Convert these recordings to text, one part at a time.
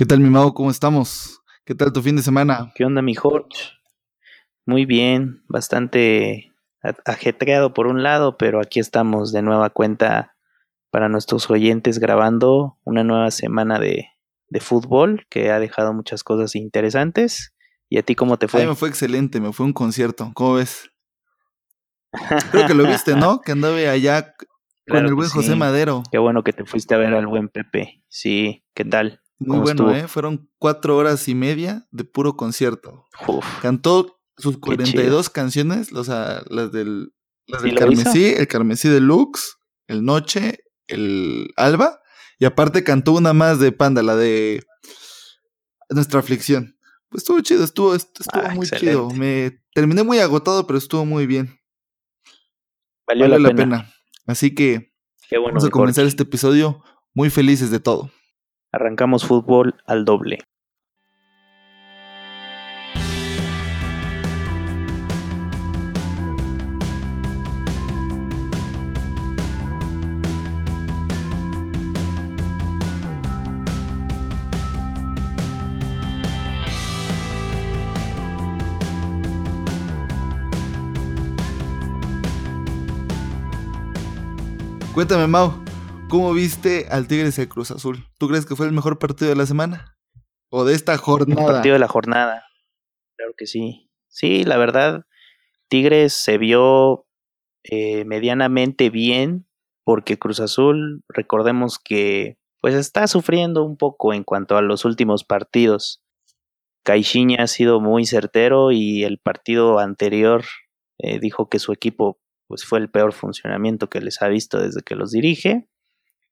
¿Qué tal, mi Mau? ¿Cómo estamos? ¿Qué tal tu fin de semana? ¿Qué onda, mi Jorge? Muy bien, bastante ajetreado por un lado, pero aquí estamos de nueva cuenta para nuestros oyentes grabando una nueva semana de, de fútbol que ha dejado muchas cosas interesantes. ¿Y a ti cómo te fue? A mí me fue excelente, me fue un concierto. ¿Cómo ves? Creo que lo viste, ¿no? Que andaba allá con el buen José Madero. Qué bueno que te fuiste a ver al buen Pepe. Sí, ¿qué tal? Muy bueno, ¿eh? Fueron cuatro horas y media de puro concierto. Cantó sus 42 canciones, o sea, las del, las del Carmesí, el Carmesí Deluxe, el Noche, el Alba, y aparte cantó una más de Panda, la de Nuestra Aflicción. Pues estuvo chido, estuvo, estuvo ah, muy chido. Me terminé muy agotado, pero estuvo muy bien. Valió, la, pena. Así que vamos a comenzar este episodio muy felices de todo. Arrancamos fútbol al doble. Cuéntame, Mau, ¿cómo viste al Tigres y Cruz Azul? ¿Tú crees que fue el mejor partido de la semana? ¿O de esta jornada? El partido de la jornada. Claro que sí. Sí, la verdad, Tigres se vio eh, medianamente bien porque Cruz Azul, recordemos que pues está sufriendo un poco en cuanto a los últimos partidos. Caixinha ha sido muy certero y el partido anterior eh, dijo que su equipo pues fue el peor funcionamiento que les ha visto desde que los dirige.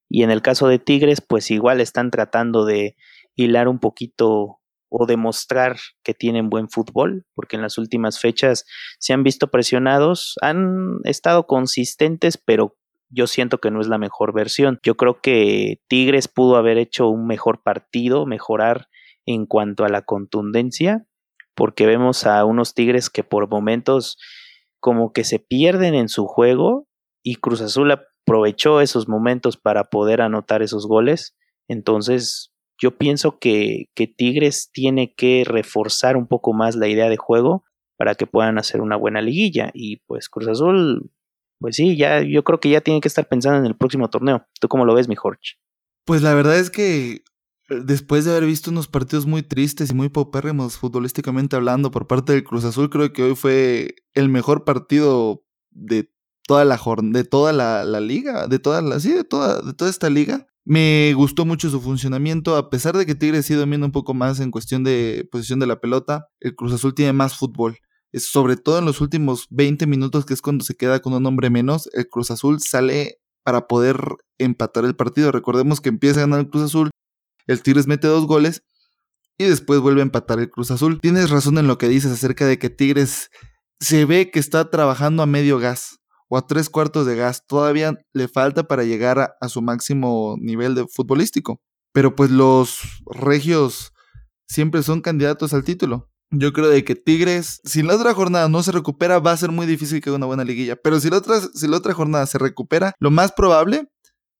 Y en el caso de Tigres, pues igual están tratando de hilar un poquito o demostrar que tienen buen fútbol, porque en las últimas fechas se han visto presionados, han estado consistentes, pero yo siento que no es la mejor versión. Yo creo que Tigres pudo haber hecho un mejor partido, mejorar en cuanto a la contundencia, porque vemos a unos Tigres que por momentos como que se pierden en su juego y Cruz Azul aprovechó esos momentos para poder anotar esos goles. Entonces, yo pienso que, que, Tigres tiene que reforzar un poco más la idea de juego para que puedan hacer una buena liguilla. Y pues Cruz Azul, pues sí, ya, yo creo que ya tiene que estar pensando en el próximo torneo. ¿Tú cómo lo ves, mi Jorge? Pues la verdad es que después de haber visto unos partidos muy tristes y muy paupérrimos futbolísticamente hablando por parte del Cruz Azul, creo que hoy fue el mejor partido de toda la de toda la, liga, de toda la, sí, de toda, de toda esta liga. Me gustó mucho su funcionamiento, a pesar de que Tigres sí domina un poco más en cuestión de posición de la pelota, el Cruz Azul tiene más fútbol. Sobre todo en los últimos 20 minutos, que es cuando se queda con un hombre menos, el Cruz Azul sale para poder empatar el partido. Recordemos que empieza a ganar el Cruz Azul, el Tigres mete dos goles y después vuelve a empatar el Cruz Azul. Tienes razón en lo que dices acerca de que Tigres se ve que está trabajando a medio gas o a tres cuartos de gas. Todavía le falta para llegar a, su máximo nivel de futbolístico. Pero pues los regios siempre son candidatos al título. Yo creo de que Tigres, si la otra jornada no se recupera, va a ser muy difícil que haga una buena liguilla. Pero si la otra, si la otra jornada se recupera, lo más probable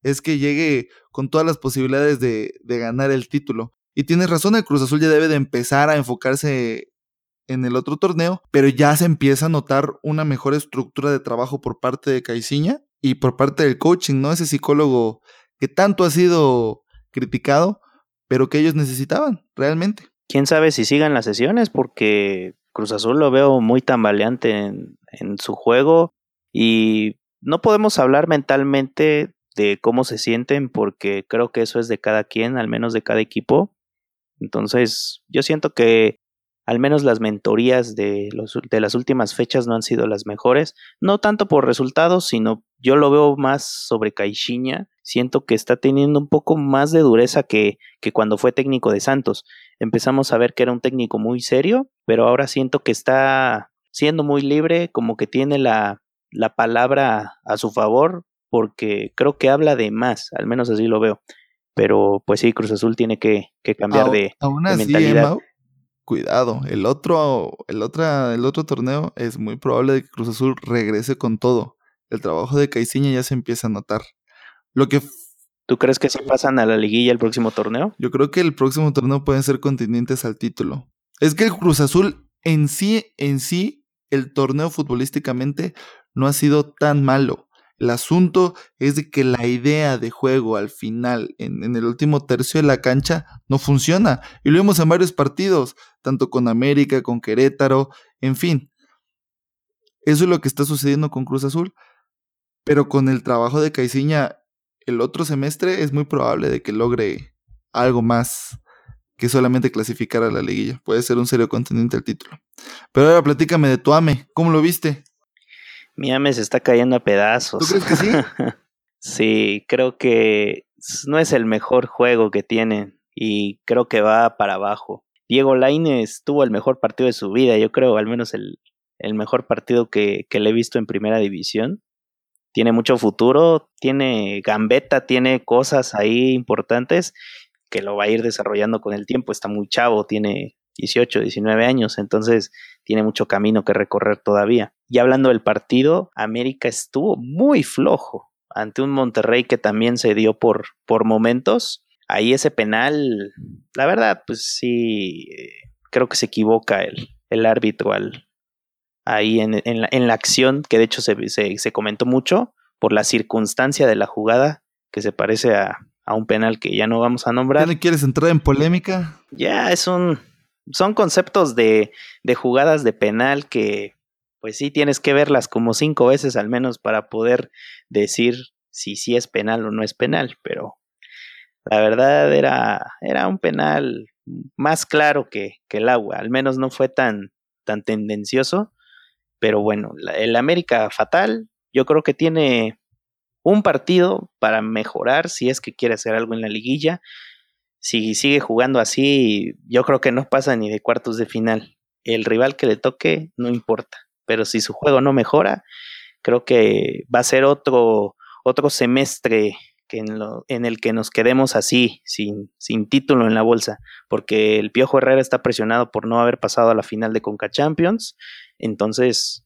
es que llegue con todas las posibilidades de, ganar el título. Y tienes razón, el Cruz Azul ya debe de empezar a enfocarse en el otro torneo, pero ya se empieza a notar una mejor estructura de trabajo por parte de Caiciña y por parte del coaching, ¿no? Ese psicólogo que tanto ha sido criticado, pero que ellos necesitaban realmente. Quién sabe si sigan las sesiones, porque Cruz Azul lo veo muy tambaleante en, en su juego y no podemos hablar mentalmente de cómo se sienten, porque creo que eso es de cada quien, al menos de cada equipo. Entonces, yo siento que al menos las mentorías de, los, de las últimas fechas no han sido las mejores, no tanto por resultados, sino yo lo veo más sobre Caixinha, siento que está teniendo un poco más de dureza que, que cuando fue técnico de Santos. Empezamos a ver que era un técnico muy serio, pero ahora siento que está siendo muy libre, como que tiene la, la palabra a su favor, porque creo que habla de más, al menos así lo veo. Pero pues sí, Cruz Azul tiene que, cambiar de, aún así, mentalidad. Cuidado, el otro, el, otra, el otro torneo es muy probable que Cruz Azul regrese con todo. El trabajo de Caiciña ya se empieza a notar. Lo que ¿Tú crees que sí pasan a la liguilla el próximo torneo? Yo creo que el próximo torneo pueden ser contendientes al título. Es que el Cruz Azul en sí, en sí, el torneo futbolísticamente no ha sido tan malo. El asunto es de que la idea de juego al final, en, en, el último tercio de la cancha, no funciona. Y lo vimos en varios partidos, tanto con América, con Querétaro, en fin. Eso es lo que está sucediendo con Cruz Azul. Pero con el trabajo de Caiciña el otro semestre es muy probable de que logre algo más que solamente clasificar a la liguilla. Puede ser un serio contendiente al título. Pero ahora platícame de tu AME. ¿Cómo lo viste? Mi AME se está cayendo a pedazos. ¿Tú crees que sí? sí, creo que no es el mejor juego que tienen y creo que va para abajo. Diego Laines tuvo el mejor partido de su vida, yo creo, al menos el, el mejor partido que, que le he visto en primera división tiene mucho futuro, tiene gambeta, tiene cosas ahí importantes que lo va a ir desarrollando con el tiempo. Está muy chavo, tiene 18, 19 años, entonces tiene mucho camino que recorrer todavía. Y hablando del partido, América estuvo muy flojo ante un Monterrey que también se dio por, por momentos. Ahí ese penal, la verdad, pues sí, creo que se equivoca el, el árbitro al, ahí en, en, la, en, la, acción, que de hecho se, se, se, comentó mucho por la circunstancia de la jugada, que se parece a, a un penal que ya no vamos a nombrar. ¿Ya no quieres entrar en polémica? Ya, es un... Son conceptos de, de jugadas de penal que pues sí tienes que verlas como cinco veces al menos para poder decir si sí es penal o no es penal, pero la verdad era, era un penal más claro que, que el agua, al menos no fue tan, tan tendencioso pero bueno, el América fatal, yo creo que tiene un partido para mejorar si es que quiere hacer algo en la liguilla. Si sigue jugando así, yo creo que no pasa ni de cuartos de final. El rival que le toque no importa, pero si su juego no mejora, creo que va a ser otro, otro semestre que en, el que nos quedemos así, sin, sin título en la bolsa, porque el Piojo Herrera está presionado por no haber pasado a la final de Conca Champions entonces,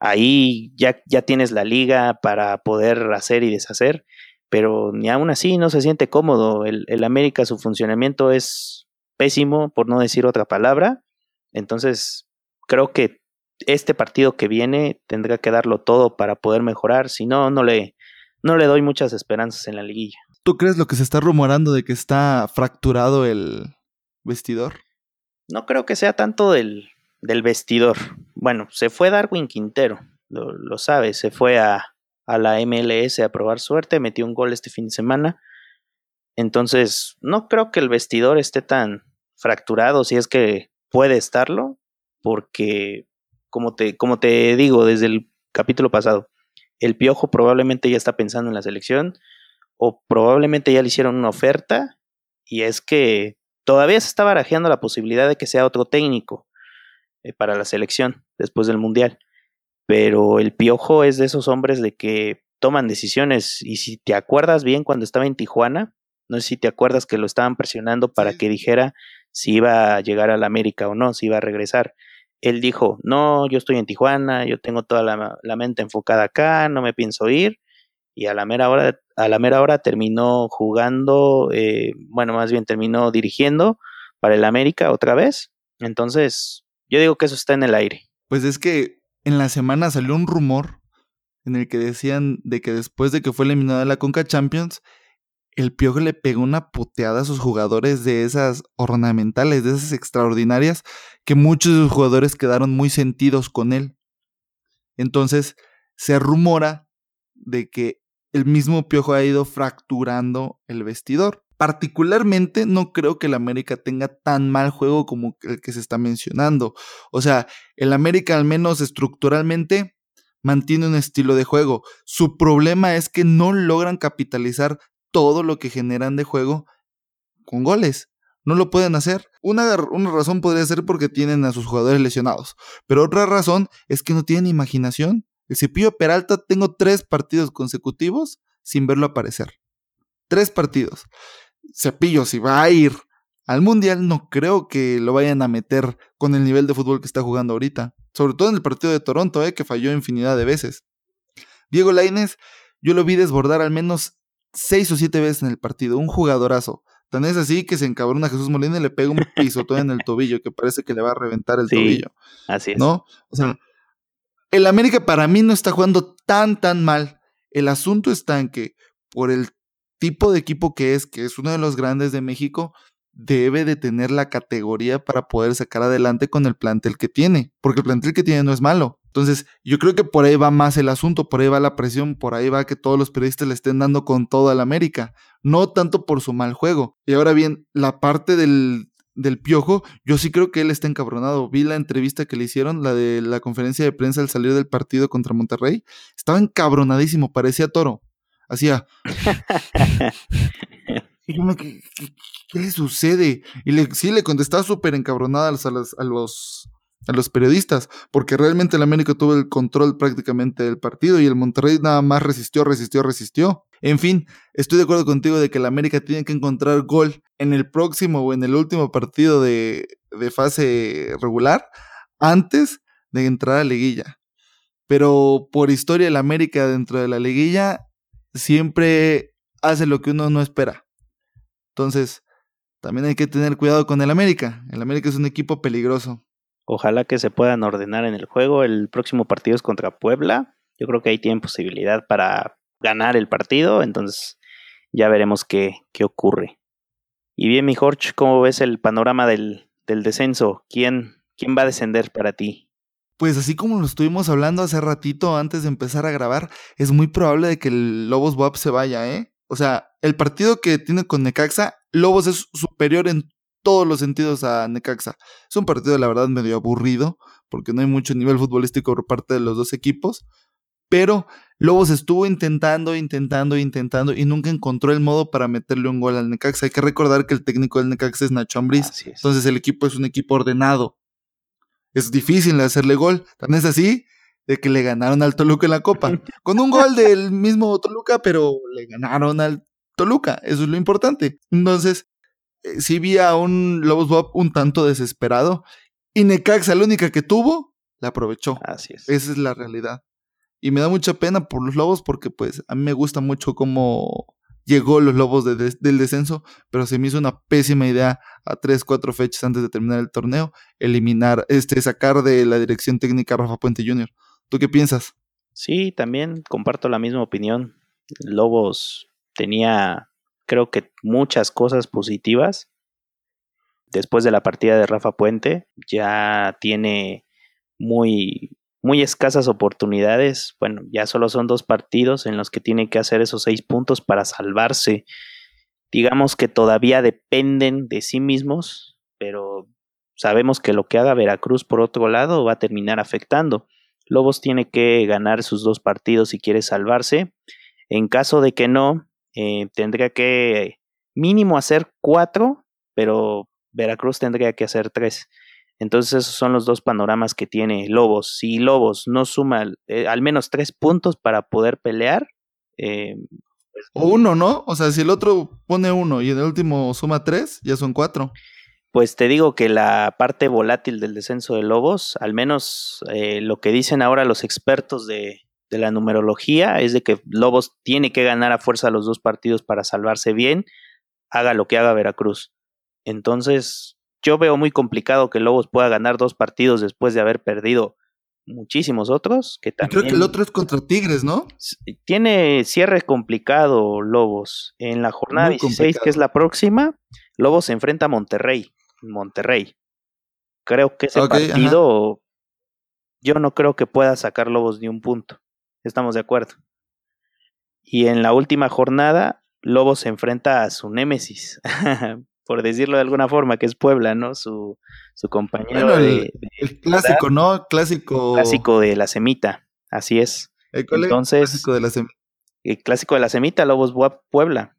ahí ya, ya tienes la liga para poder hacer y deshacer, pero ni aún así no se siente cómodo. El, el América, su funcionamiento es pésimo, por no decir otra palabra. Entonces, creo que este partido que viene tendrá que darlo todo para poder mejorar, si no, no le, no le doy muchas esperanzas en la liguilla. ¿Tú crees lo que se está rumorando de que está fracturado el vestidor? No creo que sea tanto del, del vestidor. Bueno, se fue Darwin Quintero, lo, lo sabe, se fue a, a, la MLS a probar suerte, metió un gol este fin de semana. Entonces, no creo que el vestidor esté tan fracturado, si es que puede estarlo, porque, como te, como te digo desde el capítulo pasado, el Piojo probablemente ya está pensando en la selección, o probablemente ya le hicieron una oferta, y es que todavía se está barajeando la posibilidad de que sea otro técnico eh, para la selección después del Mundial. Pero el Piojo es de esos hombres de que toman decisiones y si te acuerdas bien cuando estaba en Tijuana, no sé si te acuerdas que lo estaban presionando para que dijera si iba a llegar a la América o no, si iba a regresar. Él dijo, no, yo estoy en Tijuana, yo tengo toda la, la mente enfocada acá, no me pienso ir. Y a la mera hora, a la mera hora terminó jugando, eh, bueno, más bien terminó dirigiendo para el América otra vez. Entonces, yo digo que eso está en el aire. Pues es que en la semana salió un rumor en el que decían de que después de que fue eliminada la Conca Champions, el Piojo le pegó una puteada a sus jugadores de esas ornamentales, de esas extraordinarias, que muchos de sus jugadores quedaron muy sentidos con él. Entonces, se rumora de que el mismo Piojo ha ido fracturando el vestidor. Particularmente no creo que el América tenga tan mal juego como el que se está mencionando. O sea, el América al menos estructuralmente mantiene un estilo de juego. Su problema es que no logran capitalizar todo lo que generan de juego con goles. No lo pueden hacer. Una, una, razón podría ser porque tienen a sus jugadores lesionados. Pero otra razón es que no tienen imaginación. El Cepillo Peralta tengo tres partidos consecutivos sin verlo aparecer. Tres partidos. Cepillo, si va a ir al Mundial, no creo que lo vayan a meter con el nivel de fútbol que está jugando ahorita. Sobre todo en el partido de Toronto, eh, que falló infinidad de veces. Diego Lainez, yo lo vi desbordar al menos seis o siete veces en el partido, un jugadorazo. Tan es así que se encabrona Jesús Molina y le pega un pisotón en el tobillo que parece que le va a reventar el tobillo. Así es. ¿No? O sea, el América para mí no está jugando tan, tan mal. El asunto está en que por el tipo de equipo que es, que es uno de los grandes de México, debe de tener la categoría para poder sacar adelante con el plantel que tiene, porque el plantel que tiene no es malo. Entonces, yo creo que por ahí va más el asunto, por ahí va la presión, por ahí va que todos los periodistas le estén dando con todo al América, no tanto por su mal juego. Y ahora bien, la parte del, del piojo, yo sí creo que él está encabronado. Vi la entrevista que le hicieron, la de la conferencia de prensa al salir del partido contra Monterrey. Estaba encabronadísimo, parecía toro. Hacía. y yo me, ¿qué, le sucede? Y le, sí, le contestaba súper encabronada a los, a los a los periodistas, porque realmente el América tuvo el control prácticamente del partido y el Monterrey nada más resistió, resistió, resistió. En fin, estoy de acuerdo contigo de que el América tiene que encontrar gol en el próximo o en el último partido de, de fase regular antes de entrar a la liguilla. Pero por historia el América dentro de la liguilla siempre hace lo que uno no espera. Entonces, también hay que tener cuidado con el América. El América es un equipo peligroso. Ojalá que se puedan ordenar en el juego. El próximo partido es contra Puebla. Yo creo que ahí tienen posibilidad para ganar el partido. Entonces ya veremos qué, qué ocurre. Y bien, mi Jorge, ¿cómo ves el panorama del, del descenso? ¿Quién, ¿Quién va a descender para ti? Pues así como lo estuvimos hablando hace ratito antes de empezar a grabar, es muy probable de que el Lobos WAP se vaya, ¿eh? O sea, el partido que tiene con Necaxa, Lobos es superior en todos los sentidos a Necaxa. Es un partido, la verdad, medio aburrido, porque no hay mucho nivel futbolístico por parte de los dos equipos. Pero Lobos estuvo intentando, intentando, intentando y nunca encontró el modo para meterle un gol al Necaxa. Hay que recordar que el técnico del Necaxa es Nacho Ambriz. Entonces el equipo es un equipo ordenado. Es difícil hacerle gol. Tan es así de que le ganaron al Toluca en la Copa. Con un gol del mismo Toluca, pero le ganaron al Toluca. Eso es lo importante. Entonces, eh, sí vi a un Lobos Bob un tanto desesperado. Y Necaxa, la única que tuvo, la aprovechó. Así es. Esa es la realidad. Y me da mucha pena por los Lobos porque pues a mí me gusta mucho cómo llegó los Lobos del descenso, pero se me hizo una pésima idea a tres, cuatro fechas antes de terminar el torneo, eliminar, este, sacar de la dirección técnica a Rafa Puente Jr. ¿Tú qué piensas? Sí, también comparto la misma opinión. Lobos tenía creo que muchas cosas positivas. Después de la partida de Rafa Puente, ya tiene muy, muy escasas oportunidades. Bueno, ya solo son dos partidos en los que tiene que hacer esos seis puntos para salvarse. Digamos que todavía dependen de sí mismos, pero sabemos que lo que haga Veracruz por otro lado va a terminar afectando. Lobos tiene que ganar sus dos partidos si quiere salvarse. En caso de que no, eh, tendría que mínimo hacer cuatro, pero Veracruz tendría que hacer tres. Entonces esos son los dos panoramas que tiene Lobos. Si Lobos no suma eh, al menos tres puntos para poder pelear. Eh, pues o uno, ¿no? O sea, si el otro pone uno y en el último suma tres, ya son cuatro. Pues te digo que la parte volátil del descenso de Lobos, al menos lo que dicen ahora los expertos de, de la numerología es de que Lobos tiene que ganar a fuerza los dos partidos para salvarse bien, haga lo que haga Veracruz. Entonces, yo veo muy complicado que Lobos pueda ganar dos partidos después de haber perdido muchísimos otros. Que también, Creo que el otro es contra Tigres, ¿no? Tiene cierre complicado Lobos. En la jornada 16, que es la próxima, Lobos se enfrenta a Monterrey. Monterrey. Creo que ese partido, yo no creo que pueda sacar Lobos ni un punto. Estamos de acuerdo. Y en la última jornada, Lobo se enfrenta a su némesis, por decirlo de alguna forma, que es Puebla, ¿no? Su, su compañero. el, clásico, ¿no? Clásico. Clásico de la semita, así es. Entonces, clásico de la semita. El clásico de la semita, Lobos Puebla,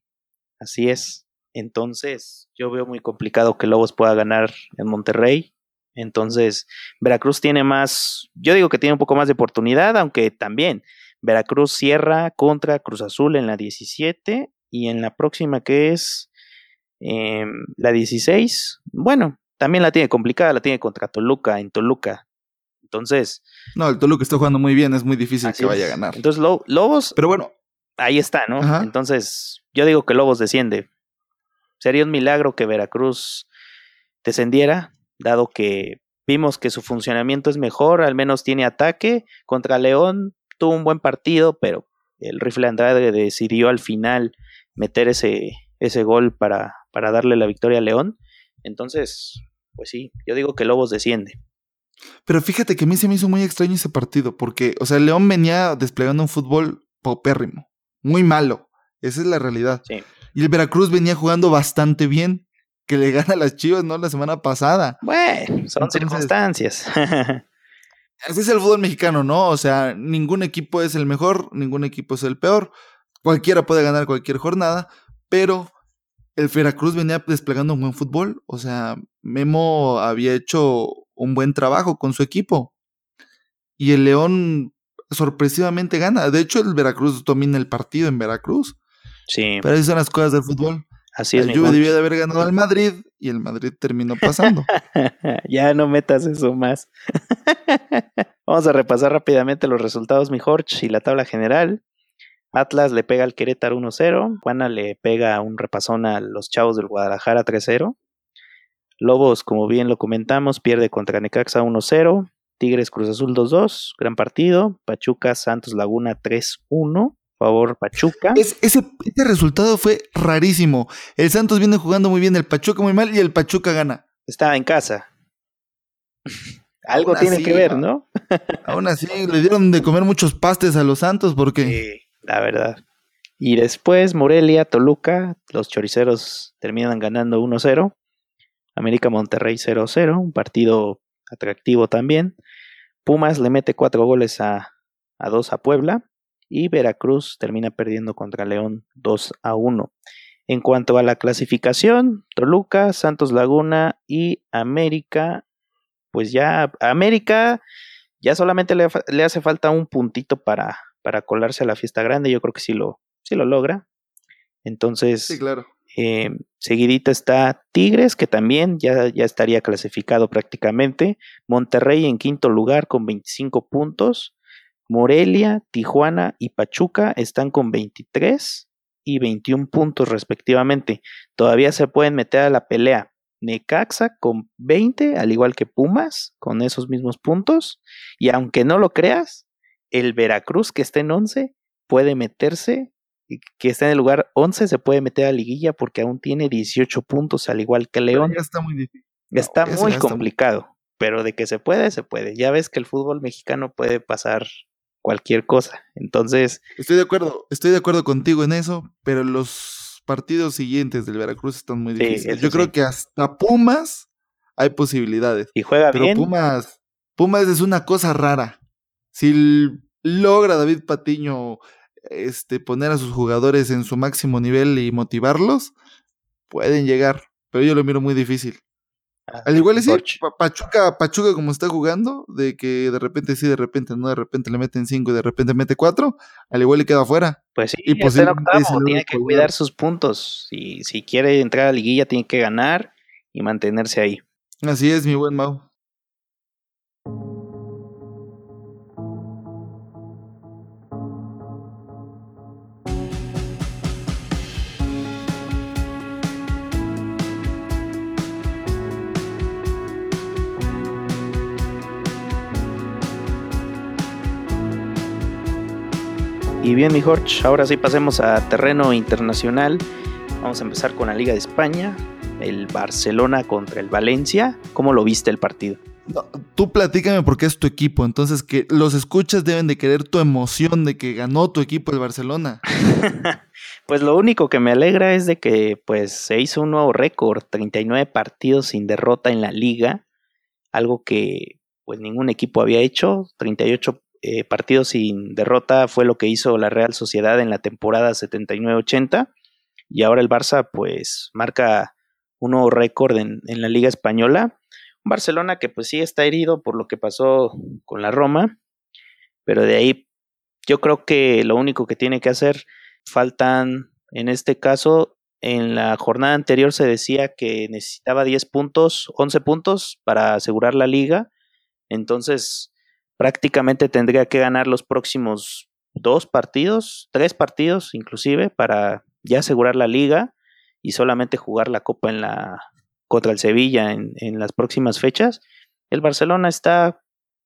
así es. Entonces, yo veo muy complicado que Lobos pueda ganar en Monterrey. Entonces, Veracruz tiene más, yo digo que tiene un poco más de oportunidad, aunque también Veracruz cierra contra Cruz Azul en la 17 y en la próxima que es eh, la 16, bueno, también la tiene complicada, la tiene contra Toluca, en Toluca. Entonces... No, el Toluca está jugando muy bien, es muy difícil que vaya a ganar. Entonces, Lobos... Pero bueno, ahí está, ¿no? Entonces, yo digo que Lobos desciende. Sería un milagro que Veracruz descendiera, dado que vimos que su funcionamiento es mejor, al menos tiene ataque. Contra León tuvo un buen partido, pero el rifle Andrade decidió al final meter ese, ese gol para, para darle la victoria a León. Entonces, pues sí, yo digo que Lobos desciende. Pero fíjate que a mí se me hizo muy extraño ese partido, porque, o sea, León venía desplegando un fútbol paupérrimo, muy malo. Esa es la realidad. Y el Veracruz venía jugando bastante bien, que le gana a las Chivas, ¿no? La semana pasada. Bueno, son circunstancias. así es el fútbol mexicano, ¿no? O sea, ningún equipo es el mejor, ningún equipo es el peor. Cualquiera puede ganar cualquier jornada, pero el Veracruz venía desplegando un buen fútbol. O sea, Memo había hecho un buen trabajo con su equipo. Y el León sorpresivamente gana. De hecho, el Veracruz domina el partido en Veracruz. Sí. Pero esas son las cosas del fútbol. Así es. La Juve debió de haber ganado al Madrid y el Madrid terminó pasando. ya no metas eso más. Vamos a repasar rápidamente los resultados, mi Jorge, y la tabla general. Atlas le pega al Querétaro 1-0. Juana le pega un repasón a los Chavos del Guadalajara 3-0. Lobos, como bien lo comentamos, pierde contra Necaxa 1-0. Tigres Cruz Azul 2-2, gran partido. Pachuca Santos Laguna 3-1, favor Pachuca. ese, ese, resultado fue rarísimo. El Santos viene jugando muy bien, el Pachuca muy mal y el Pachuca gana. Estaba en casa. Algo tiene que ver, ¿no? aún así, le dieron de comer muchos pastes a los Santos porque... Sí, la verdad. Y después Morelia, Toluca, los choriceros terminan ganando 1-0. América Monterrey 0-0, un partido atractivo también. Pumas le mete cuatro goles a, a dos a Puebla y Veracruz termina perdiendo contra León 2 a 1. En cuanto a la clasificación, Toluca, Santos Laguna y América, pues ya América ya solamente le, le, hace falta un puntito para, para colarse a la fiesta grande. Yo creo que sí lo, sí lo logra. Entonces, sí, claro. Eh, seguidita está Tigres, que también ya, ya estaría clasificado prácticamente. Monterrey en quinto lugar con 25 puntos. Morelia, Tijuana y Pachuca están con 23 y 21 puntos respectivamente. Todavía se pueden meter a la pelea. Necaxa con 20, al igual que Pumas, con esos mismos puntos. Y aunque no lo creas, el Veracruz, que está en 11, puede meterse que está en el lugar 11 se puede meter a liguilla porque aún tiene 18 puntos al igual que León. está muy difícil. está muy complicado, pero de que se puede, se puede. Ya ves que el fútbol mexicano puede pasar cualquier cosa. Entonces, estoy de acuerdo, estoy de acuerdo contigo en eso, pero los partidos siguientes del Veracruz están muy difíciles. Yo creo que hasta Pumas hay posibilidades. Y juega pero bien. Pumas, Pumas es una cosa rara. Si logra David Patiño este, poner a sus jugadores en su máximo nivel y motivarlos, pueden llegar, pero yo lo miro muy difícil. Ah, Al igual es Pachuca, Pachuca como está jugando, de que de repente sí, de repente no, de repente le meten cinco y de repente mete cuatro, al igual le queda afuera. Pues sí, y pues tiene que cuidar sus puntos. Y si quiere entrar a la liguilla, tiene que ganar y mantenerse ahí. Así es, mi buen Mau. Y bien, mi Jorge, ahora sí pasemos a terreno internacional. Vamos a empezar con la Liga de España, el Barcelona contra el Valencia. ¿Cómo lo viste el partido? tú platícame porque es tu equipo, entonces que los escuchas deben de querer tu emoción de que ganó tu equipo el Barcelona. pues lo único que me alegra es de que pues se hizo un nuevo récord, 39 partidos sin derrota en la liga, algo que pues ningún equipo había hecho, 38 eh, partidos sin derrota fue lo que hizo la Real Sociedad en la temporada 79-80 y ahora el Barça pues marca un nuevo récord en, la Liga Española. Barcelona que pues sí está herido por lo que pasó con la Roma, pero de ahí yo creo que lo único que tiene que hacer, faltan en este caso, en la jornada anterior se decía que necesitaba 10 puntos, 11 puntos para asegurar la liga, entonces prácticamente tendría que ganar los próximos dos partidos, tres partidos inclusive, para ya asegurar la liga y solamente jugar la Copa en la contra el Sevilla en, en las próximas fechas. El Barcelona está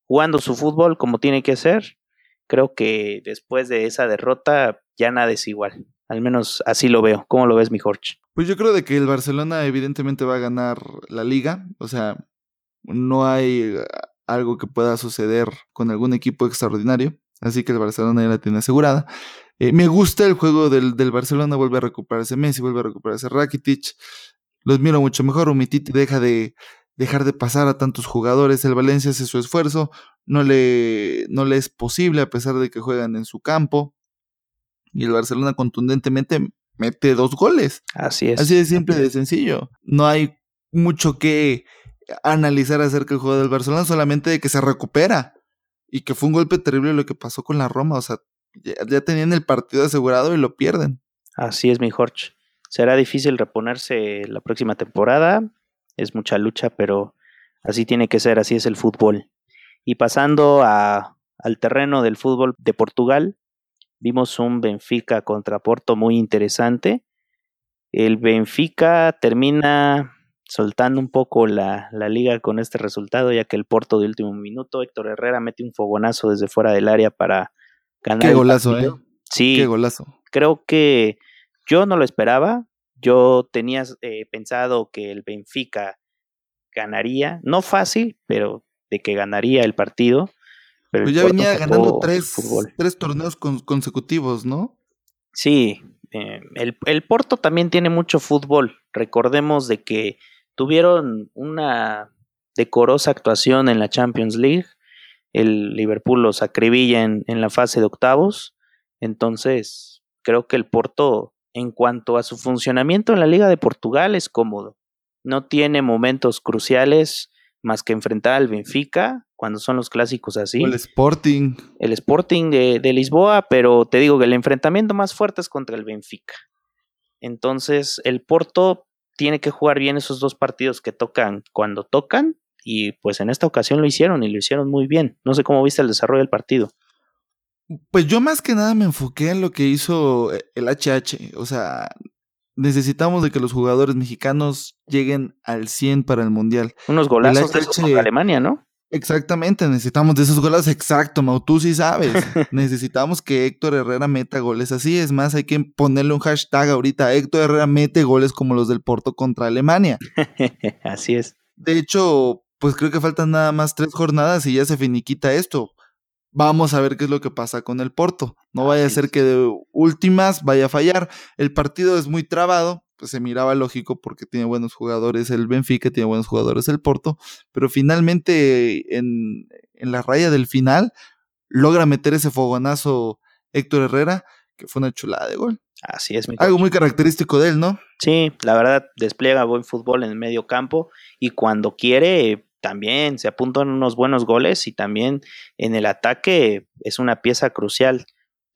jugando su fútbol como tiene que ser. Creo que después de esa derrota ya nada es igual. Al menos así lo veo. ¿Cómo lo ves, mi Jorge? Pues yo creo de que el Barcelona evidentemente va a ganar la liga. O sea, no hay algo que pueda suceder con algún equipo extraordinario. Así que el Barcelona ya la tiene asegurada. Eh, me gusta el juego del, del, Barcelona, vuelve a recuperarse Messi, vuelve a recuperarse Rakitic. Los miro mucho mejor. Umititi deja de dejar de pasar a tantos jugadores. El Valencia hace su esfuerzo. No le, no le es posible a pesar de que juegan en su campo. Y el Barcelona contundentemente mete dos goles. Así es. Así de simple, de sencillo. No hay mucho que analizar acerca del juego del Barcelona, solamente de que se recupera y que fue un golpe terrible lo que pasó con la Roma. O sea, ya, tenían el partido asegurado y lo pierden. Así es, mi Jorge. Será difícil reponerse la próxima temporada. Es mucha lucha, pero así tiene que ser, así es el fútbol. Y pasando al terreno del fútbol de Portugal, vimos un Benfica contra Porto muy interesante. El Benfica termina soltando un poco la, la, liga con este resultado, ya que el Porto de último minuto, Héctor Herrera mete un fogonazo desde fuera del área para ganar. Qué golazo, ¿eh? Sí. Qué golazo. Creo que yo no lo esperaba. Yo tenía eh, pensado que el Benfica ganaría, no fácil, pero de que ganaría el partido. Pero pues ya venía ganando tres, tres torneos consecutivos, ¿no? Sí, eh, el, el Porto también tiene mucho fútbol. Recordemos de que tuvieron una decorosa actuación en la Champions League. El Liverpool los acribilla en, en la fase de octavos. Entonces, creo que el Porto, en cuanto a su funcionamiento en la Liga de Portugal, es cómodo. No tiene momentos cruciales más que enfrentar al Benfica cuando son los clásicos así. el Sporting. El Sporting de, de, Lisboa, pero te digo que el enfrentamiento más fuerte es contra el Benfica. Entonces, el Porto tiene que jugar bien esos dos partidos que tocan cuando tocan y pues en esta ocasión lo hicieron y lo hicieron muy bien. No sé cómo viste el desarrollo del partido. Pues yo más que nada me enfoqué en lo que hizo eh, el HH, o sea, necesitamos de que los jugadores mexicanos lleguen al 100 para el Mundial. Unos golazos de Alemania, ¿no? Exactamente, necesitamos de esos goles, exacto, Mau, tú sí sabes. necesitamos que Héctor Herrera meta goles así, es más, hay que ponerle un hashtag ahorita, Héctor Herrera mete goles como los del Porto contra Alemania. así es. De hecho, pues creo que faltan nada más tres jornadas y ya se finiquita esto. Vamos a ver qué es lo que pasa con el Porto. No vaya a ser que de últimas vaya a fallar. El partido es muy trabado, pues se miraba lógico porque tiene buenos jugadores el Benfica, tiene buenos jugadores el Porto, pero finalmente en, en la raya del final logra meter ese fogonazo Héctor Herrera, que fue una chulada de gol. Así es. Mi Algo muy característico de él, ¿no? Sí, la verdad, despliega buen fútbol en el medio campo y cuando quiere también se apuntan unos buenos goles y también en el ataque es una pieza crucial.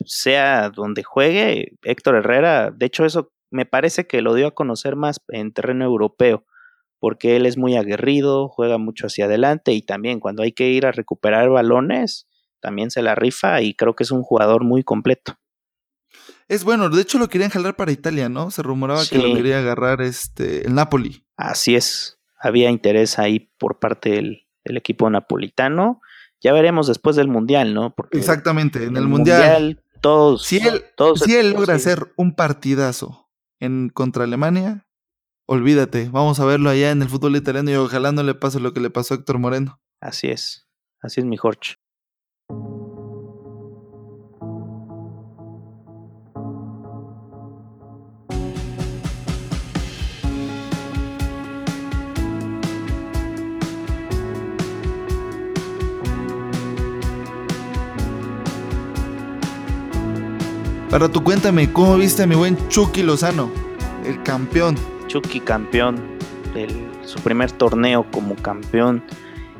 Sea donde juegue, Héctor Herrera, de hecho eso me parece que lo dio a conocer más en terreno europeo, porque él es muy aguerrido, juega mucho hacia adelante y también cuando hay que ir a recuperar balones, también se la rifa y creo que es un jugador muy completo. Es bueno, de hecho lo querían jalar para Italia, ¿no? Se rumoraba sí. que lo quería agarrar este el Napoli. Así es, había interés ahí por parte del, del equipo napolitano. Ya veremos después del Mundial, ¿no? Porque Exactamente, en el, el mundial, mundial, todos. Si él, todos si él logra hacer un partidazo en contra Alemania, olvídate, vamos a verlo allá en el fútbol italiano y ojalá no le pase lo que le pasó a Héctor Moreno. Así es, así es mi Jorge. Para tu cuéntame, ¿cómo viste a mi buen Chucky Lozano, el campeón? Chucky campeón, el, su primer torneo como campeón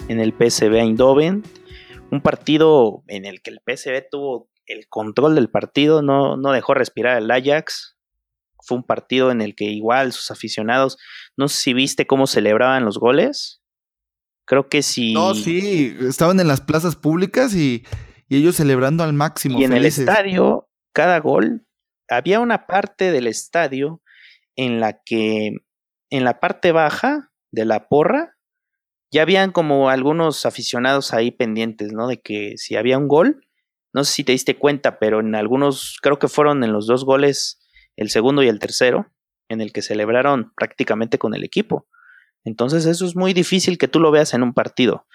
en el PSV Eindhoven. Un partido en el que el PSV tuvo el control del partido, no, no dejó respirar al Ajax. Fue un partido en el que igual sus aficionados, no sé si viste cómo celebraban los goles. Creo que sí. No, sí, estaban en las plazas públicas y, y ellos celebrando al máximo. Y en el estadio, cada gol, había una parte del estadio en la que en la parte baja de la porra ya habían como algunos aficionados ahí pendientes, ¿no? De que si había un gol, no sé si te diste cuenta, pero en algunos, creo que fueron en los dos goles, el segundo y el tercero, en el que celebraron prácticamente con el equipo. Entonces eso es muy difícil que tú lo veas en un partido.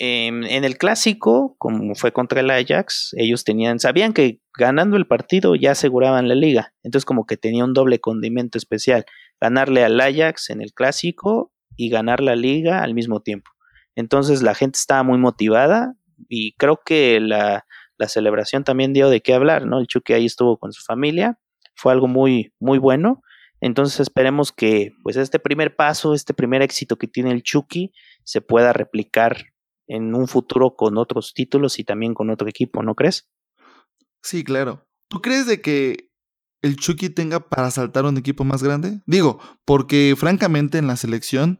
En, el clásico, como fue contra el Ajax, ellos tenían, sabían que ganando el partido ya aseguraban la liga. Entonces como que tenía un doble condimento especial. Ganarle al Ajax en el clásico y ganar la liga al mismo tiempo. Entonces la gente estaba muy motivada y creo que la, la celebración también dio de qué hablar, ¿no? El Chucky ahí estuvo con su familia, fue algo muy, muy bueno. Entonces esperemos que pues este primer paso, este primer éxito que tiene el Chucky se pueda replicar en un futuro con otros títulos y también con otro equipo, ¿no crees? Sí, claro. ¿Tú crees de que el Chucky tenga para saltar un equipo más grande? Digo, porque francamente en la selección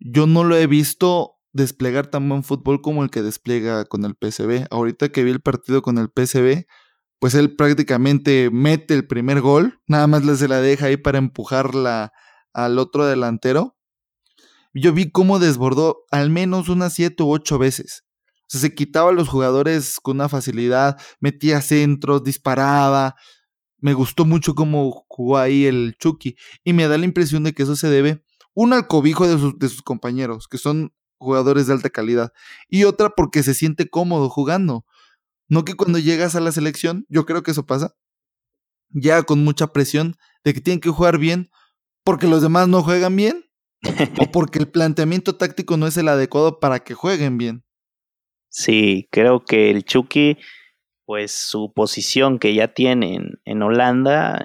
yo no lo he visto desplegar tan buen fútbol como el que despliega con el PSV. Ahorita que vi el partido con el PSV, pues él prácticamente mete el primer gol, nada más se la deja ahí para empujarla al otro delantero yo vi cómo desbordó al menos unas siete u ocho veces. O sea, se quitaba a los jugadores con una facilidad, metía centros, disparaba. Me gustó mucho cómo jugó ahí el Chucky. Y me da la impresión de que eso se debe, uno, al cobijo de sus, de sus compañeros, que son jugadores de alta calidad. Y otra, porque se siente cómodo jugando. No que cuando llegas a la selección, yo creo que eso pasa, ya con mucha presión de que tienen que jugar bien porque los demás no juegan bien o porque el planteamiento táctico no es el adecuado para que jueguen bien. Sí, creo que el Chucky, pues su posición que ya tiene en, Holanda,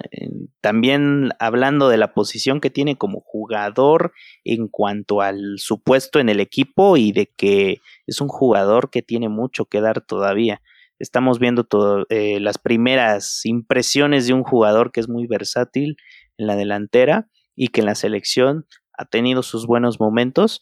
también hablando de la posición que tiene como jugador en cuanto al supuesto en el equipo y de que es un jugador que tiene mucho que dar todavía. Estamos viendo todo, eh, las primeras impresiones de un jugador que es muy versátil en la delantera y que en la selección ha tenido sus buenos momentos,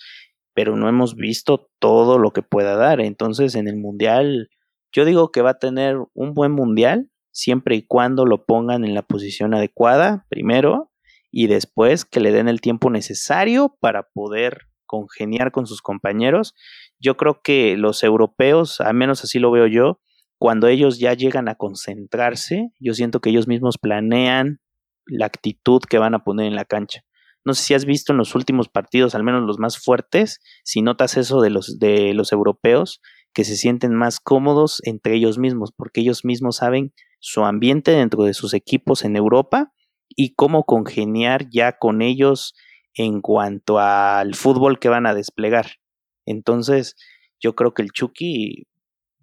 pero no hemos visto todo lo que pueda dar. Entonces, en el Mundial, yo digo que va a tener un buen Mundial, siempre y cuando lo pongan en la posición adecuada, primero, y después que le den el tiempo necesario para poder congeniar con sus compañeros. Yo creo que los europeos, al menos así lo veo yo, cuando ellos ya llegan a concentrarse, yo siento que ellos mismos planean la actitud que van a poner en la cancha. No sé si has visto en los últimos partidos, al menos los más fuertes, si notas eso de los, de los europeos, que se sienten más cómodos entre ellos mismos, porque ellos mismos saben su ambiente dentro de sus equipos en Europa y cómo congeniar ya con ellos en cuanto al fútbol que van a desplegar. Entonces, yo creo que el Chucky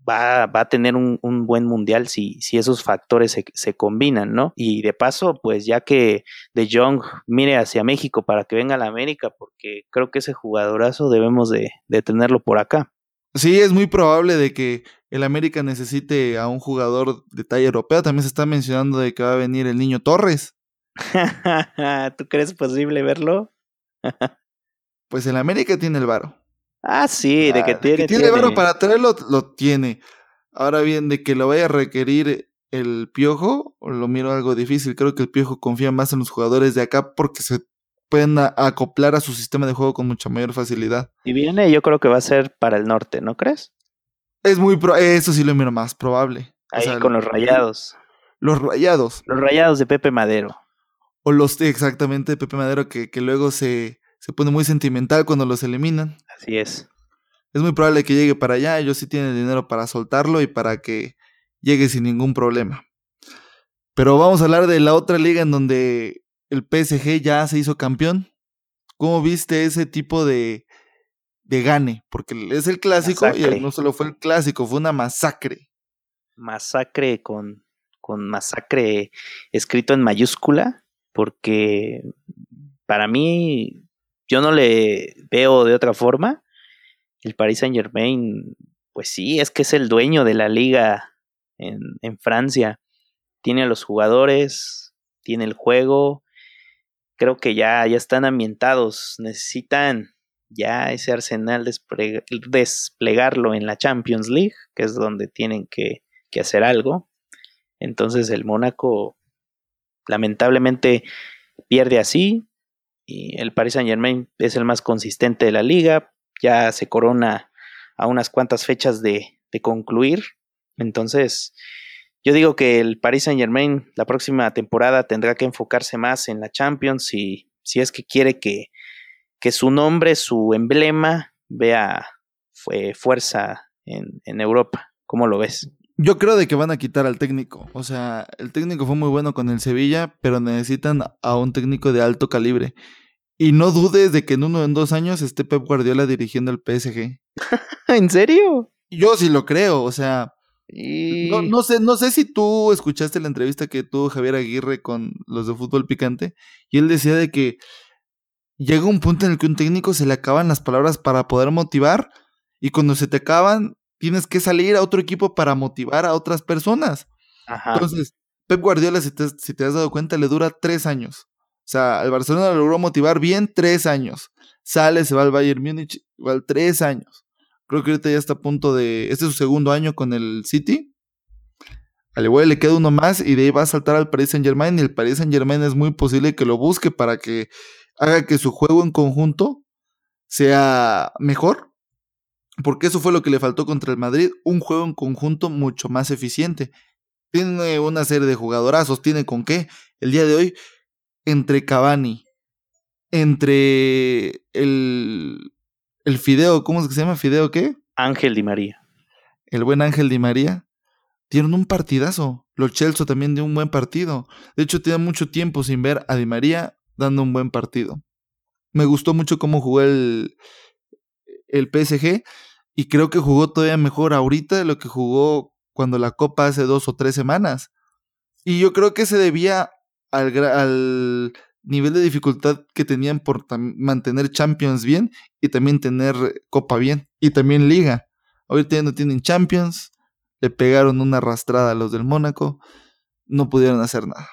va, va a tener un, un, buen mundial si, si esos factores se, se, combinan, ¿no? Y de paso, pues ya que De Jong mire hacia México para que venga a la América, porque creo que ese jugadorazo debemos de, de tenerlo por acá. Sí, es muy probable de que el América necesite a un jugador de talla europea. También se está mencionando de que va a venir el niño Torres. ¿Tú crees posible verlo? pues el América tiene el varo. Ah, sí, de que tiene. Que tiene, tiene. para traerlo, lo tiene. Ahora bien, de que lo vaya a requerir el piojo, lo miro algo difícil. Creo que el piojo confía más en los jugadores de acá porque se pueden acoplar a su sistema de juego con mucha mayor facilidad. Y viene, yo creo que va a ser para el norte, ¿no crees? Es muy pro eso sí lo miro más probable. Ahí con los rayados. Los rayados. Los rayados de Pepe Madero. O los exactamente de Pepe Madero que, que luego se, se pone muy sentimental cuando los eliminan. Así es. Es muy probable que llegue para allá, ellos sí tienen dinero para soltarlo y para que llegue sin ningún problema. Pero vamos a hablar de la otra liga en donde el PSG ya se hizo campeón. ¿Cómo viste ese tipo de, de gane? Porque es el clásico y no solo fue el clásico, fue una masacre. Masacre con, con masacre escrito en mayúscula, porque para mí yo no le veo de otra forma. El Paris Saint Germain, pues sí, es que es el dueño de la liga en, Francia. Tiene a los jugadores, tiene el juego. Creo que ya, ya están ambientados. Necesitan ya ese Arsenal desplegarlo en la Champions League, que es donde tienen que, que hacer algo. Entonces el Mónaco lamentablemente pierde así y el Paris Saint Germain es el más consistente de la liga, ya se corona a unas cuantas fechas de, concluir. Entonces, yo digo que el Paris Saint Germain la próxima temporada tendrá que enfocarse más en la Champions y si es que quiere que, que su nombre, su emblema vea fue fuerza en, en Europa. ¿Cómo lo ves? Yo creo de que van a quitar al técnico. O sea, el técnico fue muy bueno con el Sevilla, pero necesitan a un técnico de alto calibre. Y no dudes de que en uno o en dos años esté Pep Guardiola dirigiendo el PSG. ¿En serio? Yo sí lo creo, o sea. No, no, sé, no sé si tú escuchaste la entrevista que tuvo Javier Aguirre con los de fútbol picante, y él decía de que llega un punto en el que un técnico se le acaban las palabras para poder motivar, y cuando se te acaban, tienes que salir a otro equipo para motivar a otras personas. Entonces, Pep Guardiola, si te, si te has dado cuenta, le dura tres años. O sea, el Barcelona logró motivar bien tres años. Sale, se va al Bayern Múnich, igual tres años. Creo que ahorita ya está a punto de. Este es su segundo año con el City. Al igual le queda uno más y de ahí va a saltar al Paris Saint Germain. Y el Paris Saint Germain es muy posible que lo busque para que haga que su juego en conjunto sea mejor. Porque eso fue lo que le faltó contra el Madrid. Un juego en conjunto mucho más eficiente. Tiene una serie de jugadorazos. Tiene con qué. El día de hoy entre Cavani, entre el, el Fideo, ¿cómo es que se llama? ¿Fideo qué? Ángel Di María. El buen Ángel Di María. Dieron un partidazo. Los Chelsea también dio un buen partido. De hecho, tenía mucho tiempo sin ver a Di María dando un buen partido. Me gustó mucho cómo jugó el, el PSG y creo que jugó todavía mejor ahorita de lo que jugó cuando la Copa hace dos o tres semanas. Y yo creo que se debía al, nivel de dificultad que tenían por mantener Champions bien y también tener Copa bien y también Liga. Ahorita ya no tienen Champions, le pegaron una arrastrada a los del Mónaco, no pudieron hacer nada.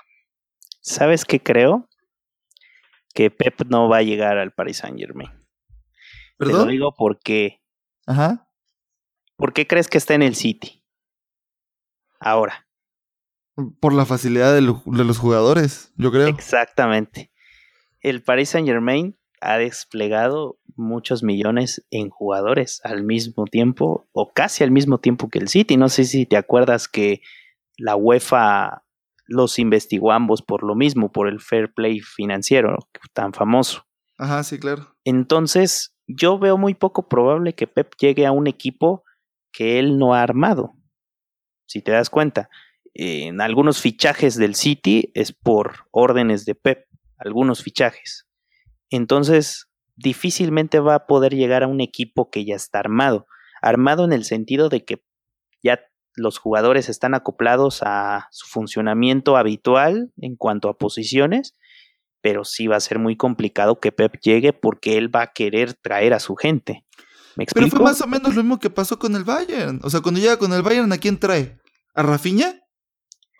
¿Sabes qué creo? Que Pep no va a llegar al Paris Saint Germain. ¿Perdón? Te lo digo porque. Ajá. ¿Por qué crees que está en el City? Ahora. Por la facilidad de, los jugadores, yo creo. Exactamente. El Paris Saint Germain ha desplegado muchos millones en jugadores al mismo tiempo o casi al mismo tiempo que el City. No sé si te acuerdas que la UEFA los investigó ambos por lo mismo, por el fair play financiero tan famoso. Ajá, sí, claro. Entonces, yo veo muy poco probable que Pep llegue a un equipo que él no ha armado. Si te das cuenta, en algunos fichajes del City es por órdenes de Pep, algunos fichajes. Entonces, difícilmente va a poder llegar a un equipo que ya está armado. Armado en el sentido de que ya los jugadores están acoplados a su funcionamiento habitual en cuanto a posiciones, pero sí va a ser muy complicado que Pep llegue porque él va a querer traer a su gente. ¿Me explico? Pero fue más o menos lo mismo que pasó con el Bayern. O sea, cuando llega con el Bayern, ¿a quién trae? ¿A Rafinha?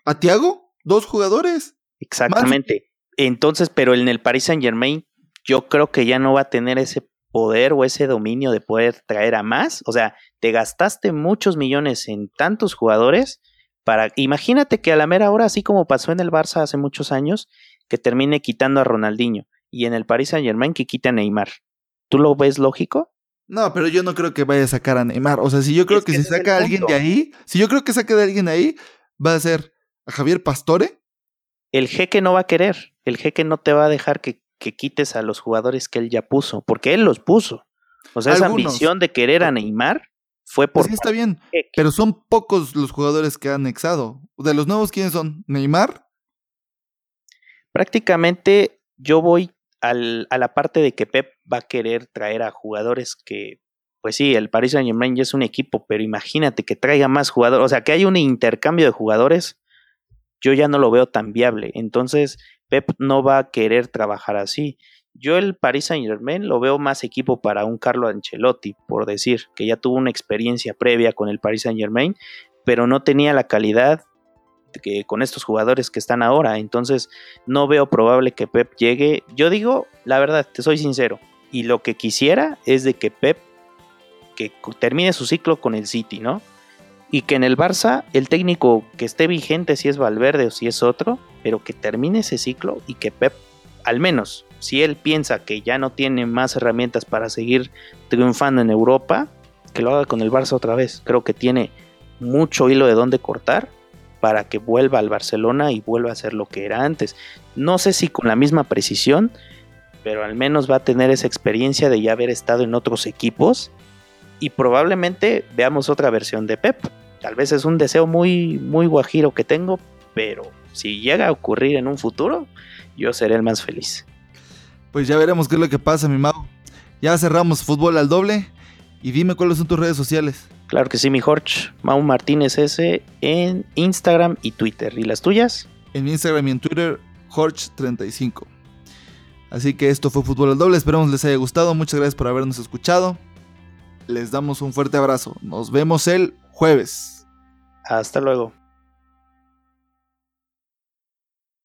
¿A Tiago? Dos jugadores. Exactamente. Entonces, pero en el Paris Saint Germain, yo creo que ya no va a tener ese poder o ese dominio de poder traer a más. O sea, te gastaste muchos millones en tantos jugadores para. Imagínate que a la mera hora, así como pasó en el Barça hace muchos años, que termine quitando a Ronaldinho y en el Paris Saint Germain que quite a Neymar. ¿Tú lo ves lógico? No, pero yo no creo que vaya a sacar a Neymar. O sea, si yo creo que, si saca a alguien de ahí, si yo creo que saque de alguien de ahí, va a ser a Javier Pastore? El jeque no va a querer. El jeque no te va a dejar que, quites a los jugadores que él ya puso, porque él los puso. O sea, esa ambición de querer a Neymar fue por. sí, está bien. Pero son pocos los jugadores que han anexado. De los nuevos, ¿quiénes son? ¿Neymar? Prácticamente yo voy al, a la parte de que Pep va a querer traer a jugadores que pues sí, el Paris Saint Germain ya es un equipo, pero imagínate que traiga más jugadores, o sea, que haya un intercambio de jugadores, yo ya no lo veo tan viable. Entonces, Pep no va a querer trabajar así. Yo el Paris Saint Germain lo veo más equipo para un Carlo Ancelotti, por decir, que ya tuvo una experiencia previa con el Paris Saint Germain, pero no tenía la calidad que con estos jugadores que están ahora. Entonces, no veo probable que Pep llegue. Yo digo, la verdad, te soy sincero, Y lo que quisiera es de que Pep que termine su ciclo con el City, ¿no? Y que en el Barça el técnico que esté vigente, si es Valverde o si es otro, pero que termine ese ciclo y que Pep, al menos, si él piensa que ya no tiene más herramientas para seguir triunfando en Europa, que lo haga con el Barça otra vez. Creo que tiene mucho hilo de dónde cortar para que vuelva al Barcelona y vuelva a ser lo que era antes. No sé si con la misma precisión, pero al menos va a tener esa experiencia de ya haber estado en otros equipos y probablemente veamos otra versión de Pep. Tal vez es un deseo muy, muy guajiro que tengo, pero si llega a ocurrir en un futuro, yo seré el más feliz. Pues ya veremos qué es lo que pasa, mi mago. Ya cerramos fútbol al doble y dime cuáles son tus redes sociales. Claro que sí, mi Jorge. Mau Martínez S en Instagram y Twitter. ¿Y las tuyas? En Instagram y en Twitter, Jorge35. Así que esto fue Fútbol al Doble. Esperamos les haya gustado. Muchas gracias por habernos escuchado les damos un fuerte abrazo. Nos vemos el jueves. Hasta luego.